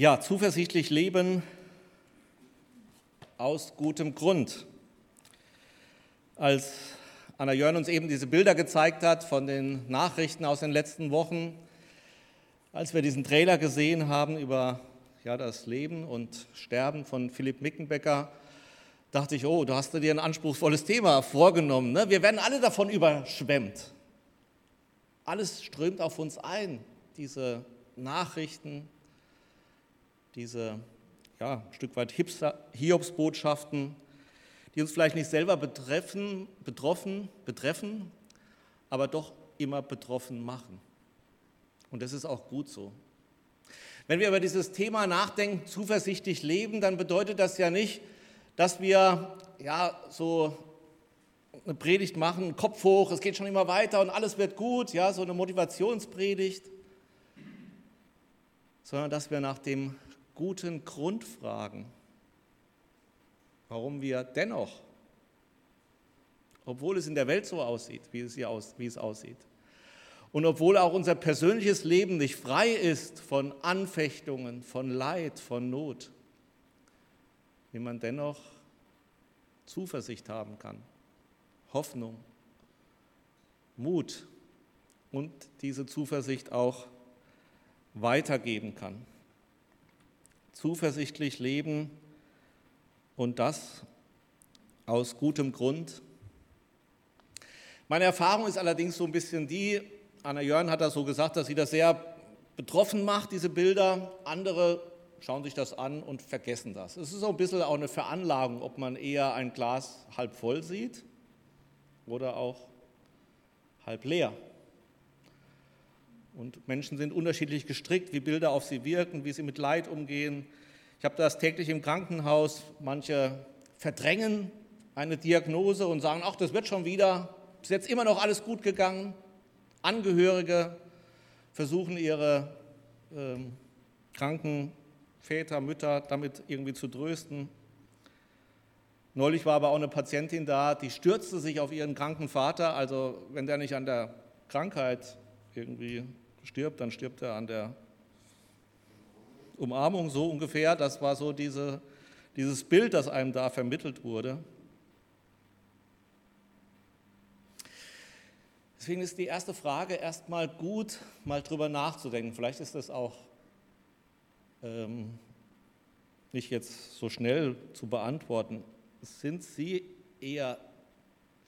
Ja, zuversichtlich leben aus gutem Grund. Als Anna Jörn uns eben diese Bilder gezeigt hat von den Nachrichten aus den letzten Wochen, als wir diesen Trailer gesehen haben über ja, das Leben und Sterben von Philipp Mickenbecker, dachte ich, oh, du hast dir ein anspruchsvolles Thema vorgenommen. Ne? Wir werden alle davon überschwemmt. Alles strömt auf uns ein, diese Nachrichten, diese ja, ein Stück weit Hiobsbotschaften, die uns vielleicht nicht selber betreffen, betroffen, betreffen, aber doch immer betroffen machen. Und das ist auch gut so. Wenn wir über dieses Thema nachdenken, zuversichtlich leben, dann bedeutet das ja nicht, dass wir ja so eine Predigt machen, Kopf hoch, es geht schon immer weiter und alles wird gut, ja, so eine Motivationspredigt, sondern dass wir nach dem guten Grund fragen, warum wir dennoch, obwohl es in der Welt so aussieht, wie es, hier aus, wie es aussieht, und obwohl auch unser persönliches Leben nicht frei ist von Anfechtungen, von Leid, von Not, wie man dennoch Zuversicht haben kann, Hoffnung, Mut und diese Zuversicht auch weitergeben kann zuversichtlich leben und das aus gutem Grund. Meine Erfahrung ist allerdings so ein bisschen die, Anna Jörn hat das so gesagt, dass sie das sehr betroffen macht, diese Bilder. Andere schauen sich das an und vergessen das. Es ist so ein bisschen auch eine Veranlagung, ob man eher ein Glas halb voll sieht oder auch halb leer. Und Menschen sind unterschiedlich gestrickt, wie Bilder auf sie wirken, wie sie mit Leid umgehen. Ich habe das täglich im Krankenhaus. Manche verdrängen eine Diagnose und sagen, ach, das wird schon wieder. Ist jetzt immer noch alles gut gegangen. Angehörige versuchen ihre ähm, kranken Väter, Mütter damit irgendwie zu trösten. Neulich war aber auch eine Patientin da, die stürzte sich auf ihren kranken Vater. Also wenn der nicht an der Krankheit irgendwie stirbt, dann stirbt er an der Umarmung, so ungefähr. Das war so diese, dieses Bild, das einem da vermittelt wurde. Deswegen ist die erste Frage erstmal gut, mal drüber nachzudenken. Vielleicht ist das auch ähm, nicht jetzt so schnell zu beantworten. Sind Sie eher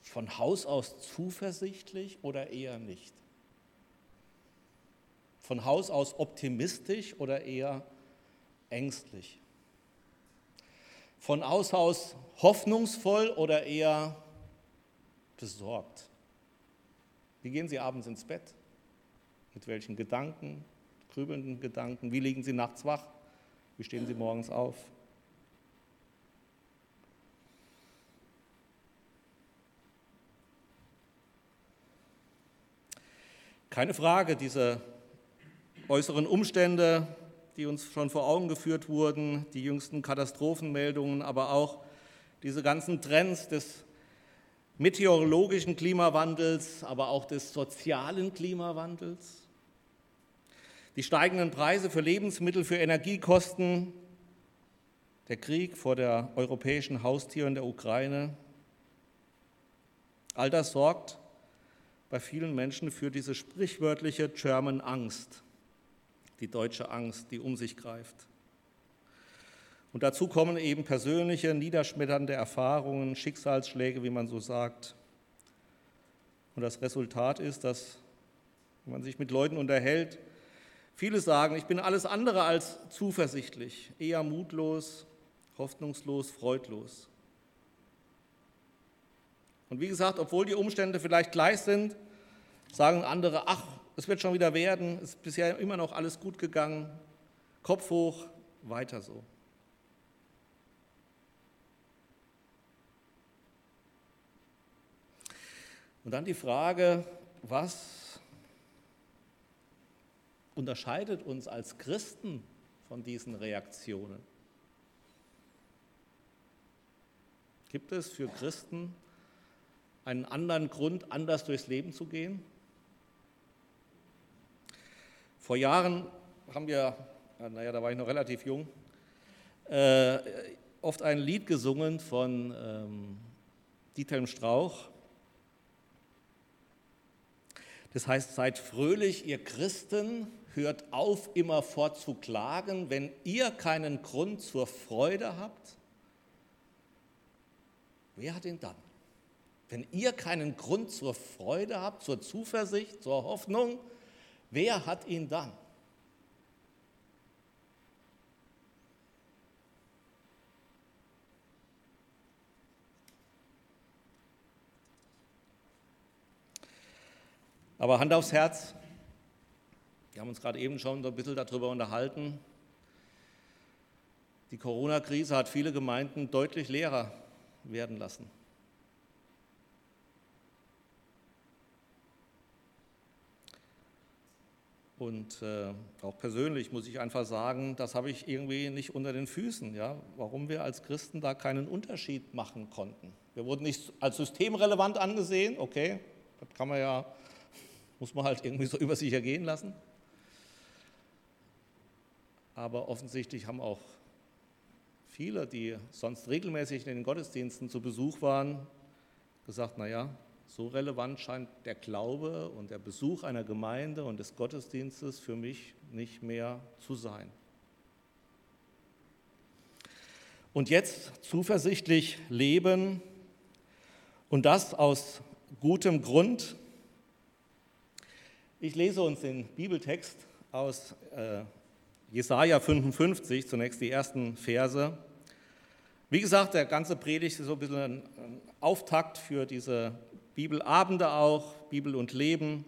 von Haus aus zuversichtlich oder eher nicht? Von Haus aus optimistisch oder eher ängstlich? Von Haus aus hoffnungsvoll oder eher besorgt? Wie gehen Sie abends ins Bett? Mit welchen Gedanken, grübelnden Gedanken? Wie liegen Sie nachts wach? Wie stehen Sie morgens auf? Keine Frage, diese äußeren Umstände, die uns schon vor Augen geführt wurden, die jüngsten Katastrophenmeldungen, aber auch diese ganzen Trends des meteorologischen Klimawandels, aber auch des sozialen Klimawandels, die steigenden Preise für Lebensmittel, für Energiekosten, der Krieg vor der europäischen Haustür in der Ukraine, all das sorgt bei vielen Menschen für diese sprichwörtliche German Angst die deutsche Angst, die um sich greift. Und dazu kommen eben persönliche, niederschmetternde Erfahrungen, Schicksalsschläge, wie man so sagt. Und das Resultat ist, dass, wenn man sich mit Leuten unterhält, viele sagen, ich bin alles andere als zuversichtlich, eher mutlos, hoffnungslos, freudlos. Und wie gesagt, obwohl die Umstände vielleicht gleich sind, sagen andere, ach, es wird schon wieder werden, es ist bisher immer noch alles gut gegangen, Kopf hoch, weiter so. Und dann die Frage, was unterscheidet uns als Christen von diesen Reaktionen? Gibt es für Christen einen anderen Grund, anders durchs Leben zu gehen? Vor Jahren haben wir naja, da war ich noch relativ jung, äh, oft ein Lied gesungen von ähm, Diethelm Strauch. Das heißt, seid fröhlich, ihr Christen, hört auf, immerfort zu klagen, wenn ihr keinen Grund zur Freude habt. Wer hat ihn dann? Wenn ihr keinen Grund zur Freude habt, zur Zuversicht, zur Hoffnung, wer hat ihn dann? Aber Hand aufs Herz, wir haben uns gerade eben schon ein bisschen darüber unterhalten. Die Corona-Krise hat viele Gemeinden deutlich leerer werden lassen. Und äh, auch persönlich muss ich einfach sagen, das habe ich irgendwie nicht unter den Füßen, ja, warum wir als Christen da keinen Unterschied machen konnten. Wir wurden nicht als systemrelevant angesehen, okay, das kann man ja muss man halt irgendwie so über sich ergehen lassen. Aber offensichtlich haben auch viele, die sonst regelmäßig in den Gottesdiensten zu Besuch waren, gesagt, naja, so relevant scheint der Glaube und der Besuch einer Gemeinde und des Gottesdienstes für mich nicht mehr zu sein. Und jetzt zuversichtlich leben und das aus gutem Grund, ich lese uns den Bibeltext aus äh, Jesaja 55, zunächst die ersten Verse. Wie gesagt, der ganze Predigt ist so ein bisschen ein Auftakt für diese Bibelabende auch, Bibel und Leben,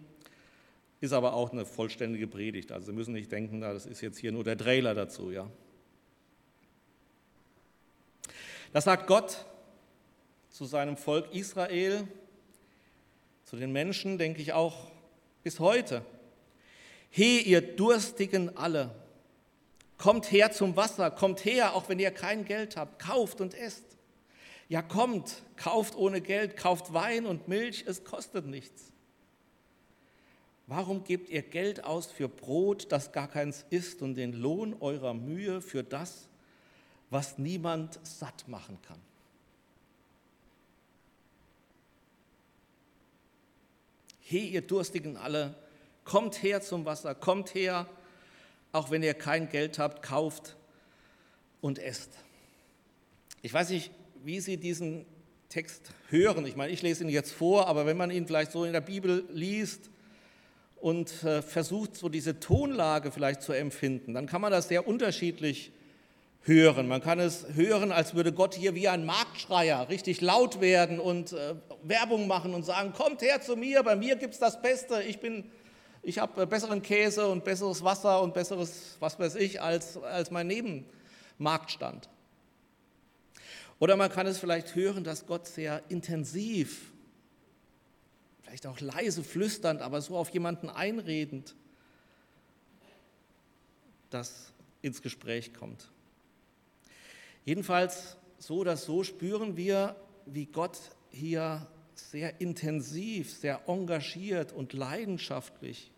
ist aber auch eine vollständige Predigt. Also Sie müssen nicht denken, das ist jetzt hier nur der Trailer dazu. Ja. Das sagt Gott zu seinem Volk Israel, zu den Menschen, denke ich auch bis heute. He, ihr Durstigen alle, kommt her zum Wasser, kommt her, auch wenn ihr kein Geld habt, kauft und esst. Ja, kommt, kauft ohne Geld, kauft Wein und Milch, es kostet nichts. Warum gebt ihr Geld aus für Brot, das gar keins ist, und den Lohn eurer Mühe für das, was niemand satt machen kann? He, ihr Durstigen alle, kommt her zum Wasser, kommt her, auch wenn ihr kein Geld habt, kauft und esst. Ich weiß nicht, wie Sie diesen Text hören. Ich meine, ich lese ihn jetzt vor, aber wenn man ihn vielleicht so in der Bibel liest und äh, versucht, so diese Tonlage vielleicht zu empfinden, dann kann man das sehr unterschiedlich hören. Man kann es hören, als würde Gott hier wie ein Marktschreier richtig laut werden und äh, Werbung machen und sagen, kommt her zu mir, bei mir gibt es das Beste, ich, ich habe äh, besseren Käse und besseres Wasser und besseres, was weiß ich, als, als mein Nebenmarktstand. Oder man kann es vielleicht hören, dass Gott sehr intensiv, vielleicht auch leise flüsternd, aber so auf jemanden einredend, das ins Gespräch kommt. Jedenfalls so oder so spüren wir, wie Gott hier sehr intensiv, sehr engagiert und leidenschaftlich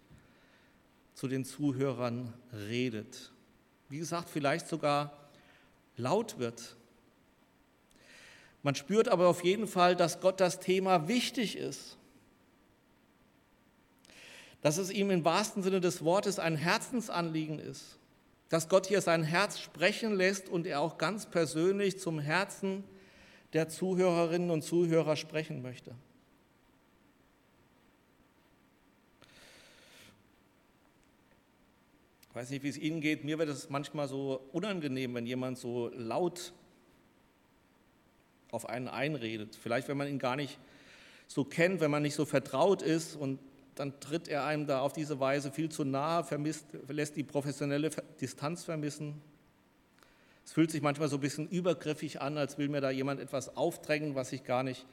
zu den Zuhörern redet. Wie gesagt, vielleicht sogar laut wird. Man spürt aber auf jeden Fall, dass Gott das Thema wichtig ist. Dass es ihm im wahrsten Sinne des Wortes ein Herzensanliegen ist dass Gott hier sein Herz sprechen lässt und er auch ganz persönlich zum Herzen der Zuhörerinnen und Zuhörer sprechen möchte. Ich weiß nicht, wie es Ihnen geht. Mir wird es manchmal so unangenehm, wenn jemand so laut auf einen einredet. Vielleicht, wenn man ihn gar nicht so kennt, wenn man nicht so vertraut ist und dann tritt er einem da auf diese Weise viel zu nahe, vermisst, lässt die professionelle Distanz vermissen. Es fühlt sich manchmal so ein bisschen übergriffig an, als will mir da jemand etwas aufdrängen, was ich gar nicht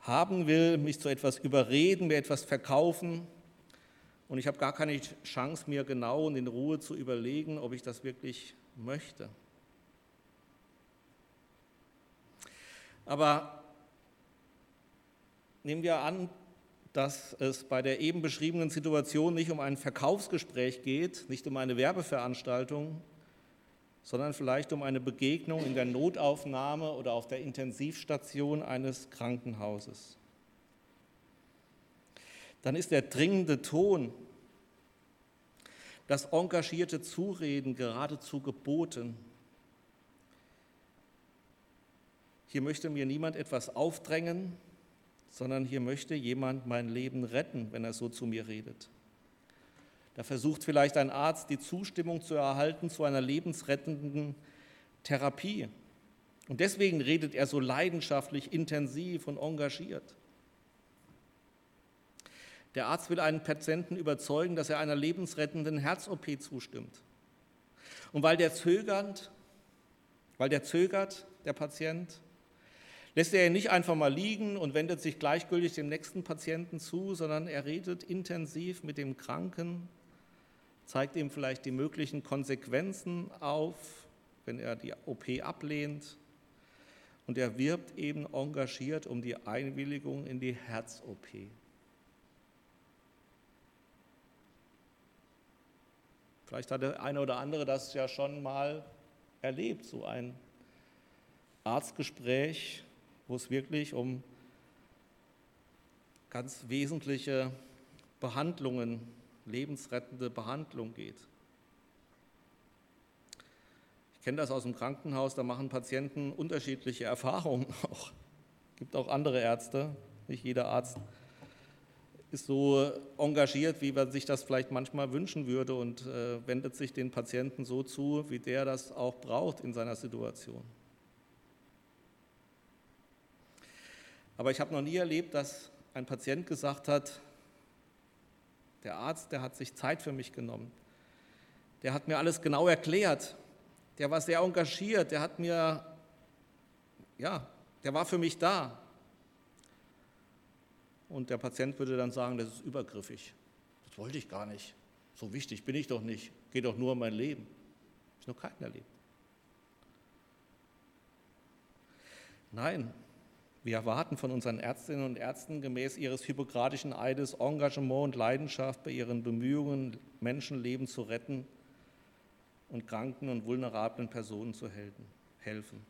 haben will, mich zu etwas überreden, mir etwas verkaufen. Und ich habe gar keine Chance, mir genau und in Ruhe zu überlegen, ob ich das wirklich möchte. Aber nehmen wir an, dass es bei der eben beschriebenen Situation nicht um ein Verkaufsgespräch geht, nicht um eine Werbeveranstaltung, sondern vielleicht um eine Begegnung in der Notaufnahme oder auf der Intensivstation eines Krankenhauses. Dann ist der dringende Ton, das engagierte Zureden geradezu geboten. Hier möchte mir niemand etwas aufdrängen, sondern hier möchte jemand mein Leben retten, wenn er so zu mir redet. Da versucht vielleicht ein Arzt die Zustimmung zu erhalten zu einer lebensrettenden Therapie. Und deswegen redet er so leidenschaftlich, intensiv und engagiert. Der Arzt will einen Patienten überzeugen, dass er einer lebensrettenden Herz-OP zustimmt. Und weil der zögert, weil der zögert, der Patient, lässt er ihn nicht einfach mal liegen und wendet sich gleichgültig dem nächsten Patienten zu, sondern er redet intensiv mit dem Kranken, zeigt ihm vielleicht die möglichen Konsequenzen auf, wenn er die OP ablehnt. Und er wirbt eben engagiert um die Einwilligung in die Herz-OP. Vielleicht hat der eine oder andere das ja schon mal erlebt, so ein Arztgespräch, wo es wirklich um ganz wesentliche Behandlungen, lebensrettende Behandlung geht. Ich kenne das aus dem Krankenhaus, da machen Patienten unterschiedliche Erfahrungen auch. Es gibt auch andere Ärzte, nicht jeder Arzt ist so engagiert, wie man sich das vielleicht manchmal wünschen würde und äh, wendet sich den Patienten so zu, wie der das auch braucht in seiner Situation. Aber ich habe noch nie erlebt, dass ein Patient gesagt hat, der Arzt, der hat sich Zeit für mich genommen. Der hat mir alles genau erklärt. Der war sehr engagiert. Der hat mir, ja, der war für mich da. Und der Patient würde dann sagen, das ist übergriffig. Das wollte ich gar nicht. So wichtig bin ich doch nicht. Geht doch nur um mein Leben. Ich noch keinen erlebt. Nein, wir erwarten von unseren Ärztinnen und Ärzten gemäß ihres hippokratischen Eides Engagement und Leidenschaft bei ihren Bemühungen, Menschenleben zu retten und kranken und vulnerablen Personen zu helfen.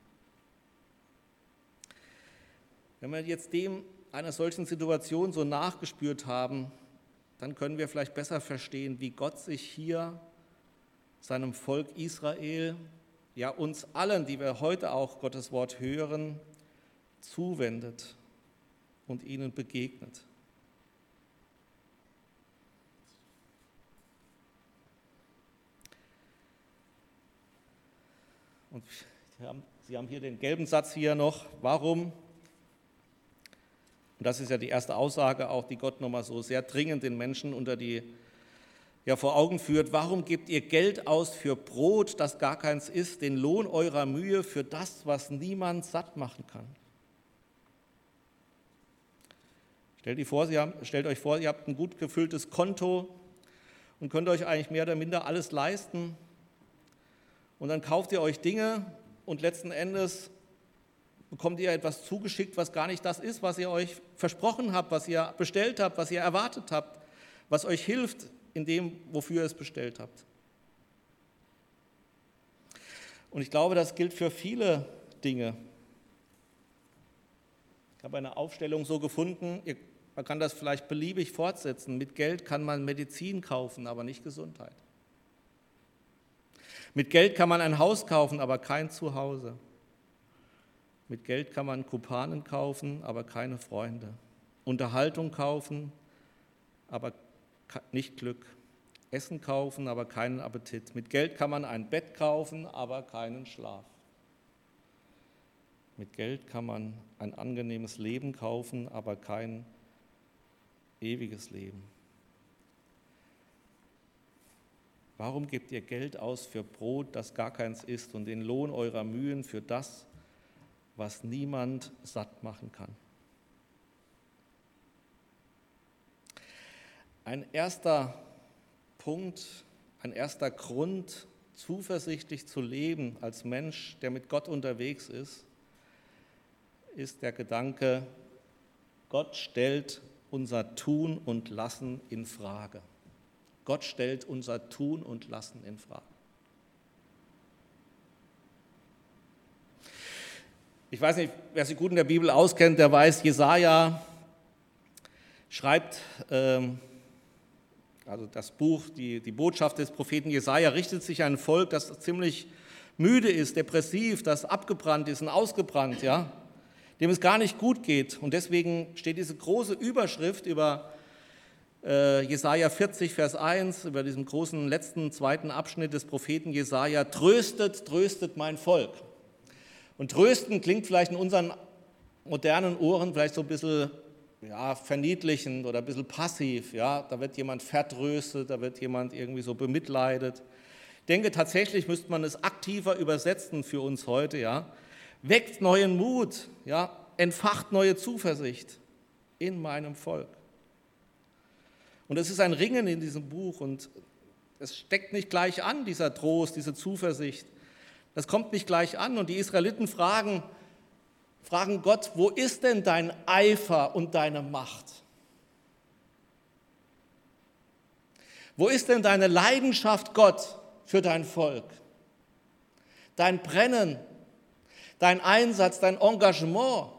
Wenn wir jetzt dem einer solchen Situation so nachgespürt haben, dann können wir vielleicht besser verstehen, wie Gott sich hier seinem Volk Israel, ja uns allen, die wir heute auch Gottes Wort hören, zuwendet und ihnen begegnet. Und Sie haben hier den gelben Satz hier noch. Warum und das ist ja die erste Aussage auch, die Gott nochmal so sehr dringend den Menschen unter die ja, vor Augen führt. Warum gebt ihr Geld aus für Brot, das gar keins ist, den Lohn eurer Mühe für das, was niemand satt machen kann? Stellt, vor, haben, stellt euch vor, ihr habt ein gut gefülltes Konto und könnt euch eigentlich mehr oder minder alles leisten. Und dann kauft ihr euch Dinge und letzten Endes bekommt ihr etwas zugeschickt, was gar nicht das ist, was ihr euch versprochen habt, was ihr bestellt habt, was ihr erwartet habt, was euch hilft in dem, wofür ihr es bestellt habt. Und ich glaube, das gilt für viele Dinge. Ich habe eine Aufstellung so gefunden, man kann das vielleicht beliebig fortsetzen. Mit Geld kann man Medizin kaufen, aber nicht Gesundheit. Mit Geld kann man ein Haus kaufen, aber kein Zuhause. Mit Geld kann man Kupanen kaufen, aber keine Freunde. Unterhaltung kaufen, aber nicht Glück. Essen kaufen, aber keinen Appetit. Mit Geld kann man ein Bett kaufen, aber keinen Schlaf. Mit Geld kann man ein angenehmes Leben kaufen, aber kein ewiges Leben. Warum gebt ihr Geld aus für Brot, das gar keins ist, und den Lohn eurer Mühen für das, was niemand satt machen kann. Ein erster Punkt, ein erster Grund, zuversichtlich zu leben als Mensch, der mit Gott unterwegs ist, ist der Gedanke, Gott stellt unser Tun und Lassen in Frage. Gott stellt unser Tun und Lassen in Frage. Ich weiß nicht, wer sich gut in der Bibel auskennt, der weiß, Jesaja schreibt, ähm, also das Buch, die, die Botschaft des Propheten Jesaja richtet sich an ein Volk, das ziemlich müde ist, depressiv, das abgebrannt ist und ausgebrannt, ja, dem es gar nicht gut geht. Und deswegen steht diese große Überschrift über äh, Jesaja 40, Vers 1, über diesem großen letzten zweiten Abschnitt des Propheten Jesaja: Tröstet, tröstet mein Volk. Und trösten klingt vielleicht in unseren modernen Ohren vielleicht so ein bisschen ja, verniedlichend oder ein bisschen passiv. Ja? Da wird jemand vertröstet, da wird jemand irgendwie so bemitleidet. Ich denke, tatsächlich müsste man es aktiver übersetzen für uns heute. Ja? Weckt neuen Mut, ja? entfacht neue Zuversicht in meinem Volk. Und es ist ein Ringen in diesem Buch und es steckt nicht gleich an, dieser Trost, diese Zuversicht. Das kommt nicht gleich an. Und die Israeliten fragen, fragen Gott, wo ist denn dein Eifer und deine Macht? Wo ist denn deine Leidenschaft, Gott, für dein Volk? Dein Brennen, dein Einsatz, dein Engagement?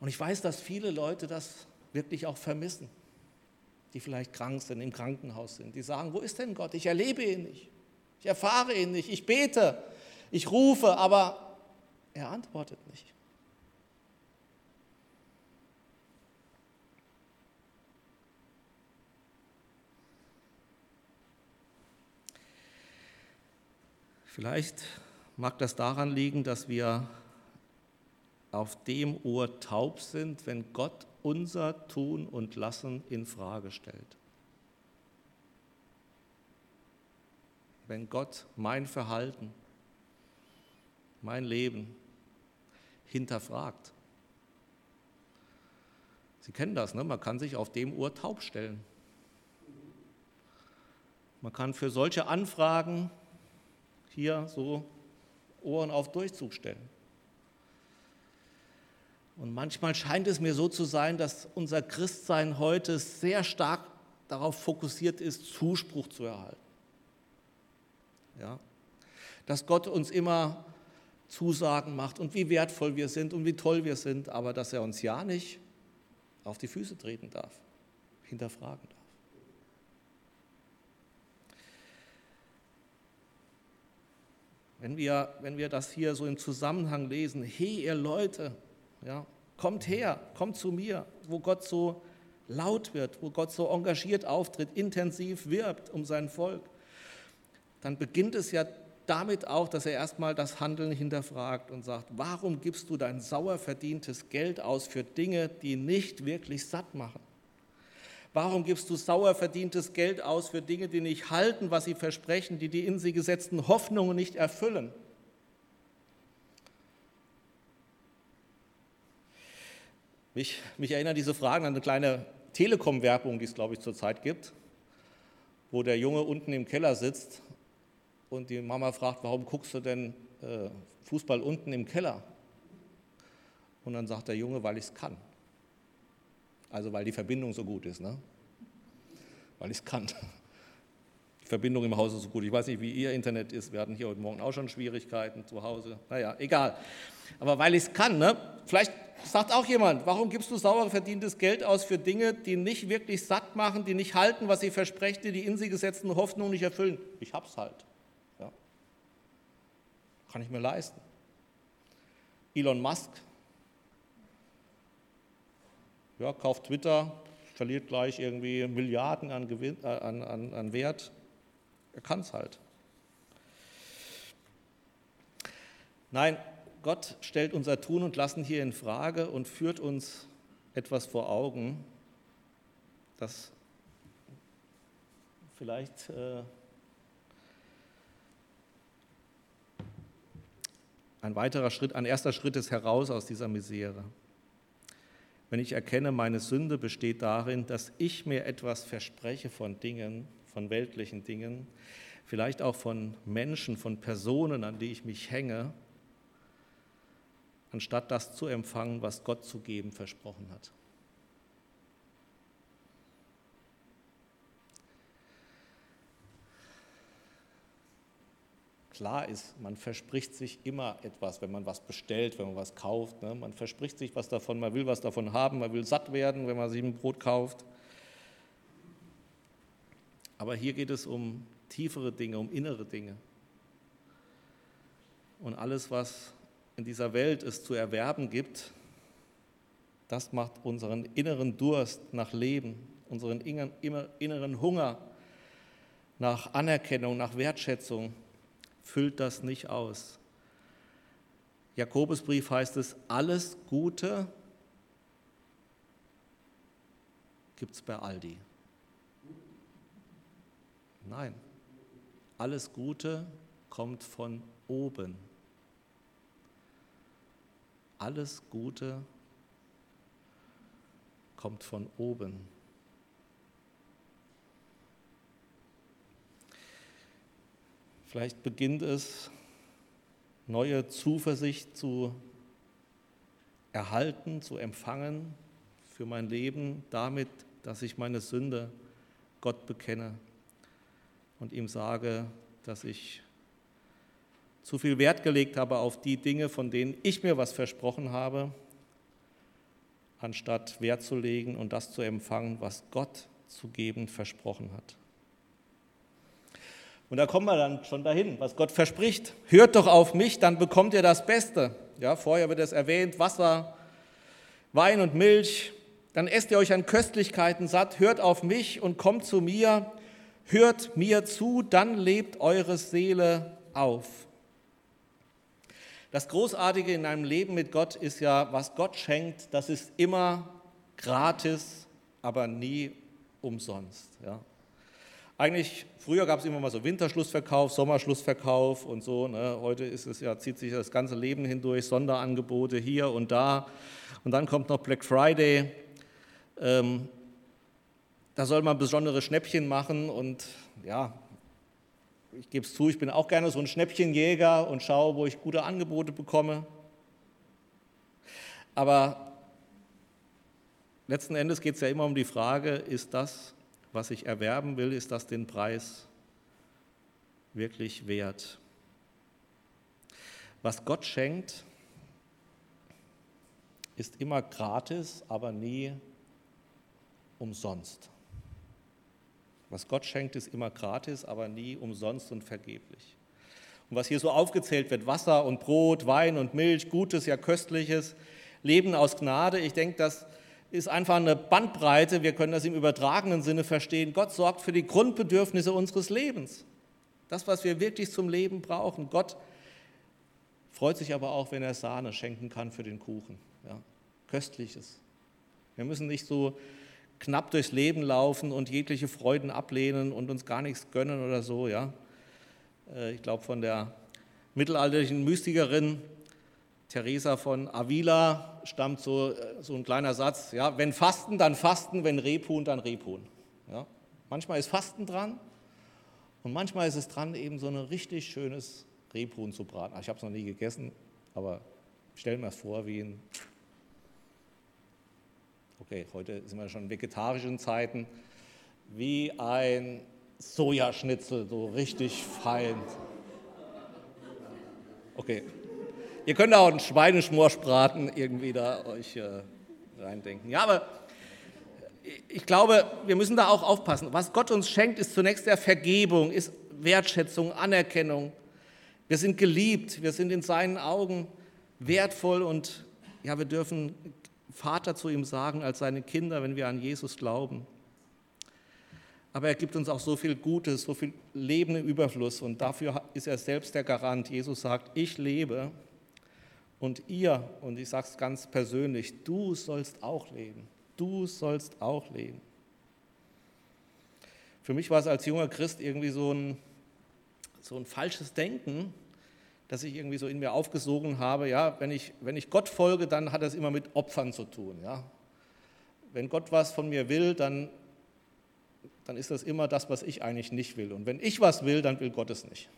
Und ich weiß, dass viele Leute das wirklich auch vermissen die vielleicht krank sind, im Krankenhaus sind, die sagen, wo ist denn Gott? Ich erlebe ihn nicht, ich erfahre ihn nicht, ich bete, ich rufe, aber er antwortet nicht. Vielleicht mag das daran liegen, dass wir auf dem Ohr taub sind, wenn Gott unser Tun und Lassen in Frage stellt. Wenn Gott mein Verhalten, mein Leben hinterfragt. Sie kennen das, ne? man kann sich auf dem Ohr taub stellen. Man kann für solche Anfragen hier so Ohren auf Durchzug stellen. Und manchmal scheint es mir so zu sein, dass unser Christsein heute sehr stark darauf fokussiert ist, Zuspruch zu erhalten. Ja? Dass Gott uns immer Zusagen macht und wie wertvoll wir sind und wie toll wir sind, aber dass er uns ja nicht auf die Füße treten darf, hinterfragen darf. Wenn wir, wenn wir das hier so im Zusammenhang lesen, hey ihr Leute, ja, kommt her, kommt zu mir, wo Gott so laut wird, wo Gott so engagiert auftritt, intensiv wirbt um sein Volk. Dann beginnt es ja damit auch, dass er erstmal das Handeln hinterfragt und sagt, warum gibst du dein sauer verdientes Geld aus für Dinge, die nicht wirklich satt machen? Warum gibst du sauer verdientes Geld aus für Dinge, die nicht halten, was sie versprechen, die die in sie gesetzten Hoffnungen nicht erfüllen? Mich, mich erinnern diese Fragen an eine kleine Telekom-Werbung, die es, glaube ich, zurzeit gibt, wo der Junge unten im Keller sitzt und die Mama fragt, warum guckst du denn äh, Fußball unten im Keller? Und dann sagt der Junge, weil ich es kann. Also weil die Verbindung so gut ist, ne? weil ich es kann. Die Verbindung im Haus ist so gut. Ich weiß nicht, wie Ihr Internet ist. Wir hatten hier heute Morgen auch schon Schwierigkeiten zu Hause. Naja, egal. Aber weil ich es kann, ne? vielleicht sagt auch jemand, warum gibst du sauer verdientes Geld aus für Dinge, die nicht wirklich satt machen, die nicht halten, was sie versprechen, die die in sie gesetzten Hoffnungen nicht erfüllen? Ich hab's halt. Ja. Kann ich mir leisten. Elon Musk ja, kauft Twitter, verliert gleich irgendwie Milliarden an, Gewinn, äh, an, an, an Wert. Er kann es halt. Nein, Gott stellt unser Tun und Lassen hier in Frage und führt uns etwas vor Augen, das vielleicht äh, ein weiterer Schritt, ein erster Schritt ist heraus aus dieser Misere wenn ich erkenne, meine Sünde besteht darin, dass ich mir etwas verspreche von Dingen, von weltlichen Dingen, vielleicht auch von Menschen, von Personen, an die ich mich hänge, anstatt das zu empfangen, was Gott zu geben versprochen hat. Klar ist, man verspricht sich immer etwas, wenn man was bestellt, wenn man was kauft. Ne? Man verspricht sich was davon, man will was davon haben, man will satt werden, wenn man sich ein Brot kauft. Aber hier geht es um tiefere Dinge, um innere Dinge. Und alles, was in dieser Welt es zu erwerben gibt, das macht unseren inneren Durst nach Leben, unseren inneren Hunger nach Anerkennung, nach Wertschätzung, füllt das nicht aus. Jakobusbrief heißt es, alles Gute gibt es bei Aldi. Nein, alles Gute kommt von oben. Alles Gute kommt von oben. Vielleicht beginnt es, neue Zuversicht zu erhalten, zu empfangen für mein Leben damit, dass ich meine Sünde Gott bekenne und ihm sage, dass ich zu viel Wert gelegt habe auf die Dinge, von denen ich mir was versprochen habe, anstatt Wert zu legen und das zu empfangen, was Gott zu geben versprochen hat. Und da kommen wir dann schon dahin, was Gott verspricht. Hört doch auf mich, dann bekommt ihr das Beste. Ja, vorher wird es erwähnt, Wasser, Wein und Milch. Dann esst ihr euch an Köstlichkeiten satt. Hört auf mich und kommt zu mir. Hört mir zu, dann lebt eure Seele auf. Das Großartige in einem Leben mit Gott ist ja, was Gott schenkt, das ist immer gratis, aber nie umsonst. Ja. Eigentlich, früher gab es immer mal so Winterschlussverkauf, Sommerschlussverkauf und so. Ne? Heute ist es ja, zieht sich das ganze Leben hindurch, Sonderangebote hier und da. Und dann kommt noch Black Friday. Ähm, da soll man besondere Schnäppchen machen und ja, ich gebe es zu, ich bin auch gerne so ein Schnäppchenjäger und schaue, wo ich gute Angebote bekomme. Aber letzten Endes geht es ja immer um die Frage, ist das was ich erwerben will, ist das den Preis wirklich wert. Was Gott schenkt, ist immer gratis, aber nie umsonst. Was Gott schenkt, ist immer gratis, aber nie umsonst und vergeblich. Und was hier so aufgezählt wird, Wasser und Brot, Wein und Milch, Gutes, ja Köstliches, Leben aus Gnade, ich denke, dass ist einfach eine Bandbreite, wir können das im übertragenen Sinne verstehen. Gott sorgt für die Grundbedürfnisse unseres Lebens. Das, was wir wirklich zum Leben brauchen. Gott freut sich aber auch, wenn er Sahne schenken kann für den Kuchen. Ja, Köstliches. Wir müssen nicht so knapp durchs Leben laufen und jegliche Freuden ablehnen und uns gar nichts gönnen oder so. Ja. Äh, ich glaube, von der mittelalterlichen Mystikerin Teresa von Avila stammt so, äh, so ein kleiner Satz, ja, wenn Fasten, dann Fasten, wenn Rebhuhn, dann Rebhuhn. Ja. Manchmal ist Fasten dran und manchmal ist es dran, eben so ein richtig schönes Rebhuhn zu braten. Ich habe es noch nie gegessen, aber stell mir es vor wie ein, okay, heute sind wir schon in vegetarischen Zeiten, wie ein Sojaschnitzel, so richtig fein. Okay, Ihr könnt auch einen Schweineschmorschbraten irgendwie da euch äh, reindenken. Ja, aber ich glaube, wir müssen da auch aufpassen. Was Gott uns schenkt, ist zunächst der Vergebung, ist Wertschätzung, Anerkennung. Wir sind geliebt, wir sind in seinen Augen wertvoll und ja, wir dürfen Vater zu ihm sagen als seine Kinder, wenn wir an Jesus glauben. Aber er gibt uns auch so viel Gutes, so viel Leben im Überfluss und dafür ist er selbst der Garant. Jesus sagt, ich lebe und ihr, und ich sage es ganz persönlich, du sollst auch leben. Du sollst auch leben. Für mich war es als junger Christ irgendwie so ein, so ein falsches Denken, das ich irgendwie so in mir aufgesogen habe. Ja, wenn ich, wenn ich Gott folge, dann hat das immer mit Opfern zu tun. Ja. Wenn Gott was von mir will, dann, dann ist das immer das, was ich eigentlich nicht will. Und wenn ich was will, dann will Gott es nicht.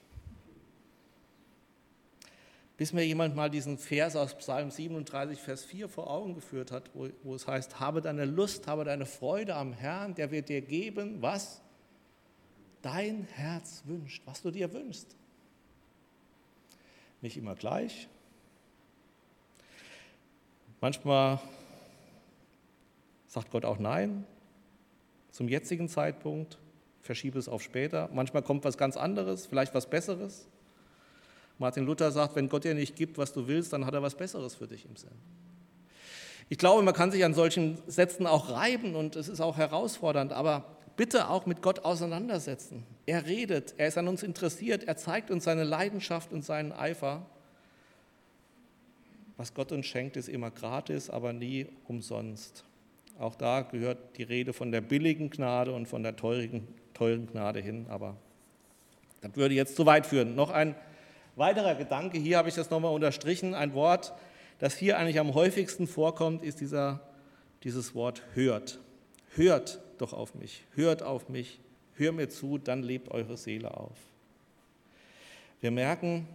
Bis mir jemand mal diesen Vers aus Psalm 37, Vers 4 vor Augen geführt hat, wo, wo es heißt, habe deine Lust, habe deine Freude am Herrn, der wird dir geben, was dein Herz wünscht, was du dir wünschst. Nicht immer gleich. Manchmal sagt Gott auch Nein zum jetzigen Zeitpunkt, verschiebe es auf später. Manchmal kommt was ganz anderes, vielleicht was Besseres. Martin Luther sagt, wenn Gott dir nicht gibt, was du willst, dann hat er was Besseres für dich im Sinn. Ich glaube, man kann sich an solchen Sätzen auch reiben und es ist auch herausfordernd, aber bitte auch mit Gott auseinandersetzen. Er redet, er ist an uns interessiert, er zeigt uns seine Leidenschaft und seinen Eifer. Was Gott uns schenkt, ist immer gratis, aber nie umsonst. Auch da gehört die Rede von der billigen Gnade und von der teuren, teuren Gnade hin, aber das würde jetzt zu weit führen. Noch ein Weiterer Gedanke, hier habe ich das nochmal unterstrichen, ein Wort, das hier eigentlich am häufigsten vorkommt, ist dieser, dieses Wort hört. Hört doch auf mich, hört auf mich, hör mir zu, dann lebt eure Seele auf. Wir merken,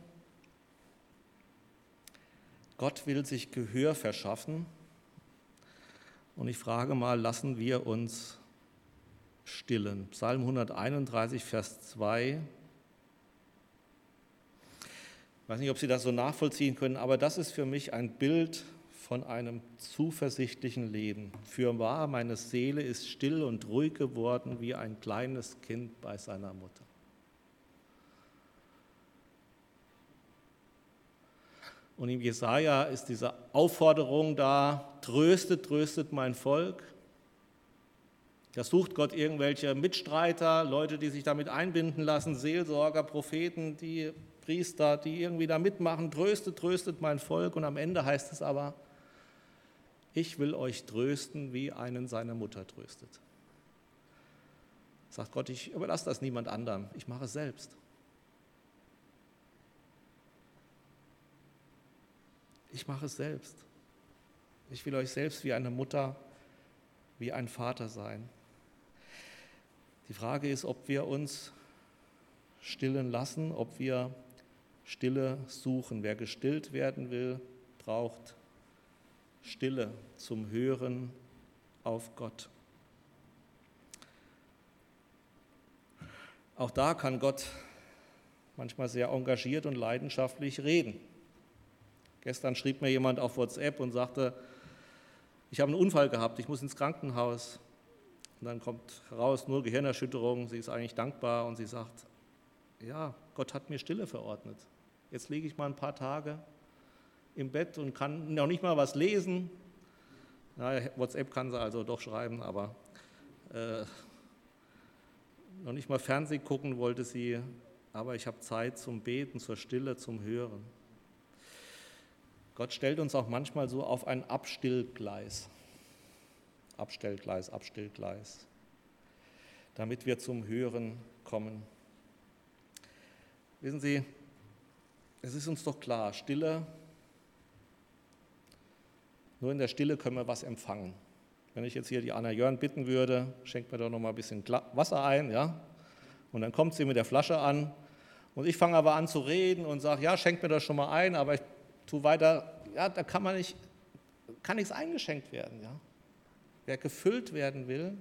Gott will sich Gehör verschaffen. Und ich frage mal, lassen wir uns stillen? Psalm 131, Vers 2 ich weiß nicht, ob Sie das so nachvollziehen können, aber das ist für mich ein Bild von einem zuversichtlichen Leben. Für wahr, meine Seele ist still und ruhig geworden wie ein kleines Kind bei seiner Mutter. Und im Jesaja ist diese Aufforderung da: tröstet, tröstet mein Volk. Da sucht Gott irgendwelche Mitstreiter, Leute, die sich damit einbinden lassen, Seelsorger, Propheten, die Priester, die irgendwie da mitmachen, tröstet, tröstet mein Volk. Und am Ende heißt es aber, ich will euch trösten, wie einen seine Mutter tröstet. Sagt Gott, ich überlasse das niemand anderem, ich mache es selbst. Ich mache es selbst. Ich will euch selbst wie eine Mutter, wie ein Vater sein. Die Frage ist, ob wir uns stillen lassen, ob wir Stille suchen. Wer gestillt werden will, braucht Stille zum Hören auf Gott. Auch da kann Gott manchmal sehr engagiert und leidenschaftlich reden. Gestern schrieb mir jemand auf WhatsApp und sagte, ich habe einen Unfall gehabt, ich muss ins Krankenhaus. Und dann kommt heraus, nur Gehirnerschütterung, sie ist eigentlich dankbar und sie sagt, ja, Gott hat mir Stille verordnet. Jetzt liege ich mal ein paar Tage im Bett und kann noch nicht mal was lesen. Na, WhatsApp kann sie also doch schreiben, aber äh, noch nicht mal Fernsehen gucken wollte sie, aber ich habe Zeit zum Beten, zur Stille, zum Hören. Gott stellt uns auch manchmal so auf ein Abstillgleis. Abstellgleis, Abstillgleis, damit wir zum Hören kommen. Wissen Sie, es ist uns doch klar, Stille, nur in der Stille können wir was empfangen. Wenn ich jetzt hier die Anna Jörn bitten würde, schenkt mir doch noch mal ein bisschen Wasser ein, ja? Und dann kommt sie mit der Flasche an und ich fange aber an zu reden und sage, ja, schenkt mir das schon mal ein, aber ich tue weiter, ja, da kann man nicht, kann nichts eingeschenkt werden, ja? Wer gefüllt werden will,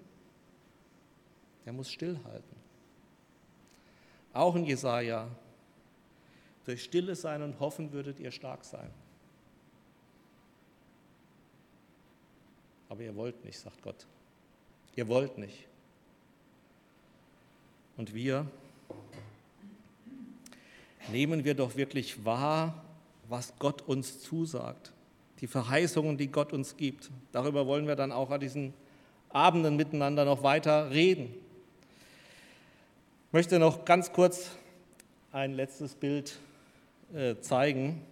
der muss stillhalten. Auch in Jesaja durch Stille sein und hoffen würdet ihr stark sein. Aber ihr wollt nicht, sagt Gott. Ihr wollt nicht. Und wir nehmen wir doch wirklich wahr, was Gott uns zusagt, die Verheißungen, die Gott uns gibt. Darüber wollen wir dann auch an diesen Abenden miteinander noch weiter reden. Ich möchte noch ganz kurz ein letztes Bild zeigen.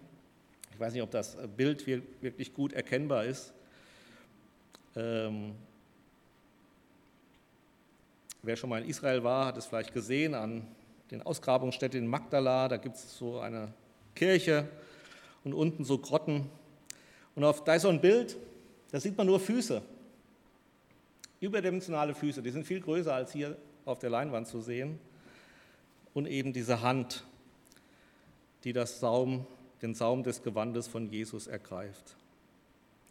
Ich weiß nicht, ob das Bild wirklich gut erkennbar ist. Ähm, wer schon mal in Israel war, hat es vielleicht gesehen an den Ausgrabungsstätten in Magdala. Da gibt es so eine Kirche und unten so Grotten. Und auf, da ist so ein Bild, da sieht man nur Füße. Überdimensionale Füße, die sind viel größer als hier auf der Leinwand zu sehen. Und eben diese Hand, die das Saum, den Saum des Gewandes von Jesus ergreift.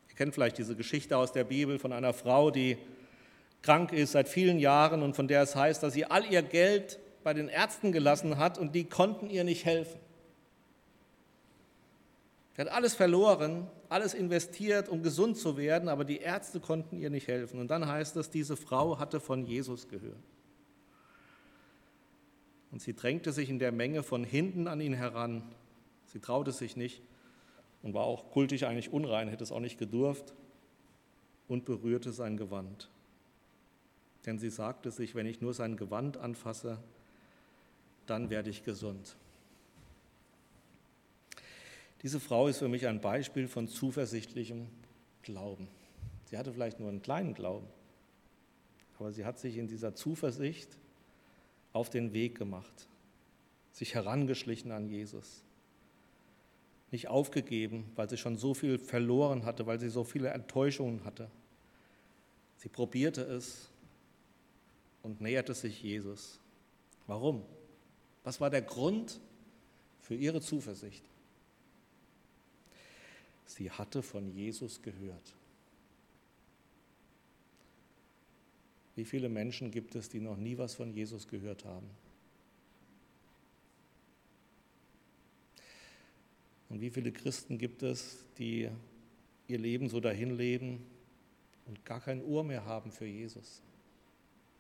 Ihr kennt vielleicht diese Geschichte aus der Bibel von einer Frau, die krank ist seit vielen Jahren und von der es heißt, dass sie all ihr Geld bei den Ärzten gelassen hat und die konnten ihr nicht helfen. Sie hat alles verloren, alles investiert, um gesund zu werden, aber die Ärzte konnten ihr nicht helfen. Und dann heißt es, diese Frau hatte von Jesus gehört. Und sie drängte sich in der Menge von hinten an ihn heran. Sie traute sich nicht und war auch kultisch eigentlich unrein, hätte es auch nicht gedurft und berührte sein Gewand. Denn sie sagte sich, wenn ich nur sein Gewand anfasse, dann werde ich gesund. Diese Frau ist für mich ein Beispiel von zuversichtlichem Glauben. Sie hatte vielleicht nur einen kleinen Glauben, aber sie hat sich in dieser Zuversicht auf den Weg gemacht, sich herangeschlichen an Jesus. Nicht aufgegeben, weil sie schon so viel verloren hatte, weil sie so viele Enttäuschungen hatte. Sie probierte es und näherte sich Jesus. Warum? Was war der Grund für ihre Zuversicht? Sie hatte von Jesus gehört. Wie viele Menschen gibt es, die noch nie was von Jesus gehört haben? Und wie viele Christen gibt es, die ihr Leben so dahin leben und gar kein Ohr mehr haben für Jesus,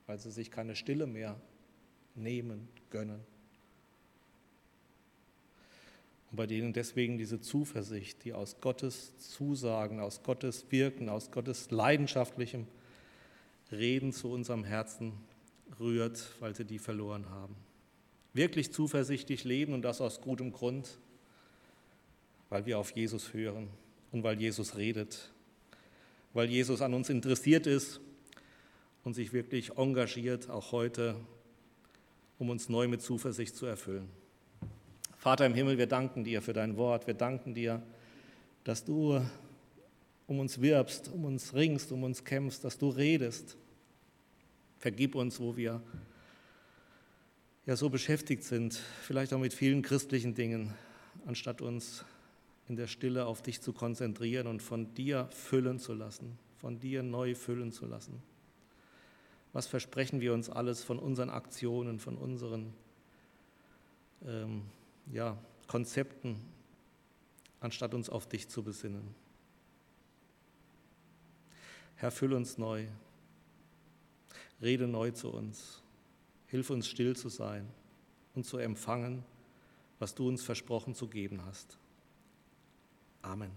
weil sie sich keine Stille mehr nehmen, gönnen? Und bei denen deswegen diese Zuversicht, die aus Gottes Zusagen, aus Gottes Wirken, aus Gottes leidenschaftlichem Reden zu unserem Herzen rührt, weil sie die verloren haben. Wirklich zuversichtlich leben und das aus gutem Grund, weil wir auf Jesus hören und weil Jesus redet, weil Jesus an uns interessiert ist und sich wirklich engagiert, auch heute, um uns neu mit Zuversicht zu erfüllen. Vater im Himmel, wir danken dir für dein Wort, wir danken dir, dass du um uns wirbst, um uns ringst, um uns kämpfst, dass du redest, Vergib uns, wo wir ja so beschäftigt sind, vielleicht auch mit vielen christlichen Dingen, anstatt uns in der Stille auf dich zu konzentrieren und von dir füllen zu lassen, von dir neu füllen zu lassen. Was versprechen wir uns alles von unseren Aktionen, von unseren ähm, ja, Konzepten, anstatt uns auf dich zu besinnen? Herr, füll uns neu. Rede neu zu uns. Hilf uns still zu sein und zu empfangen, was du uns versprochen zu geben hast. Amen.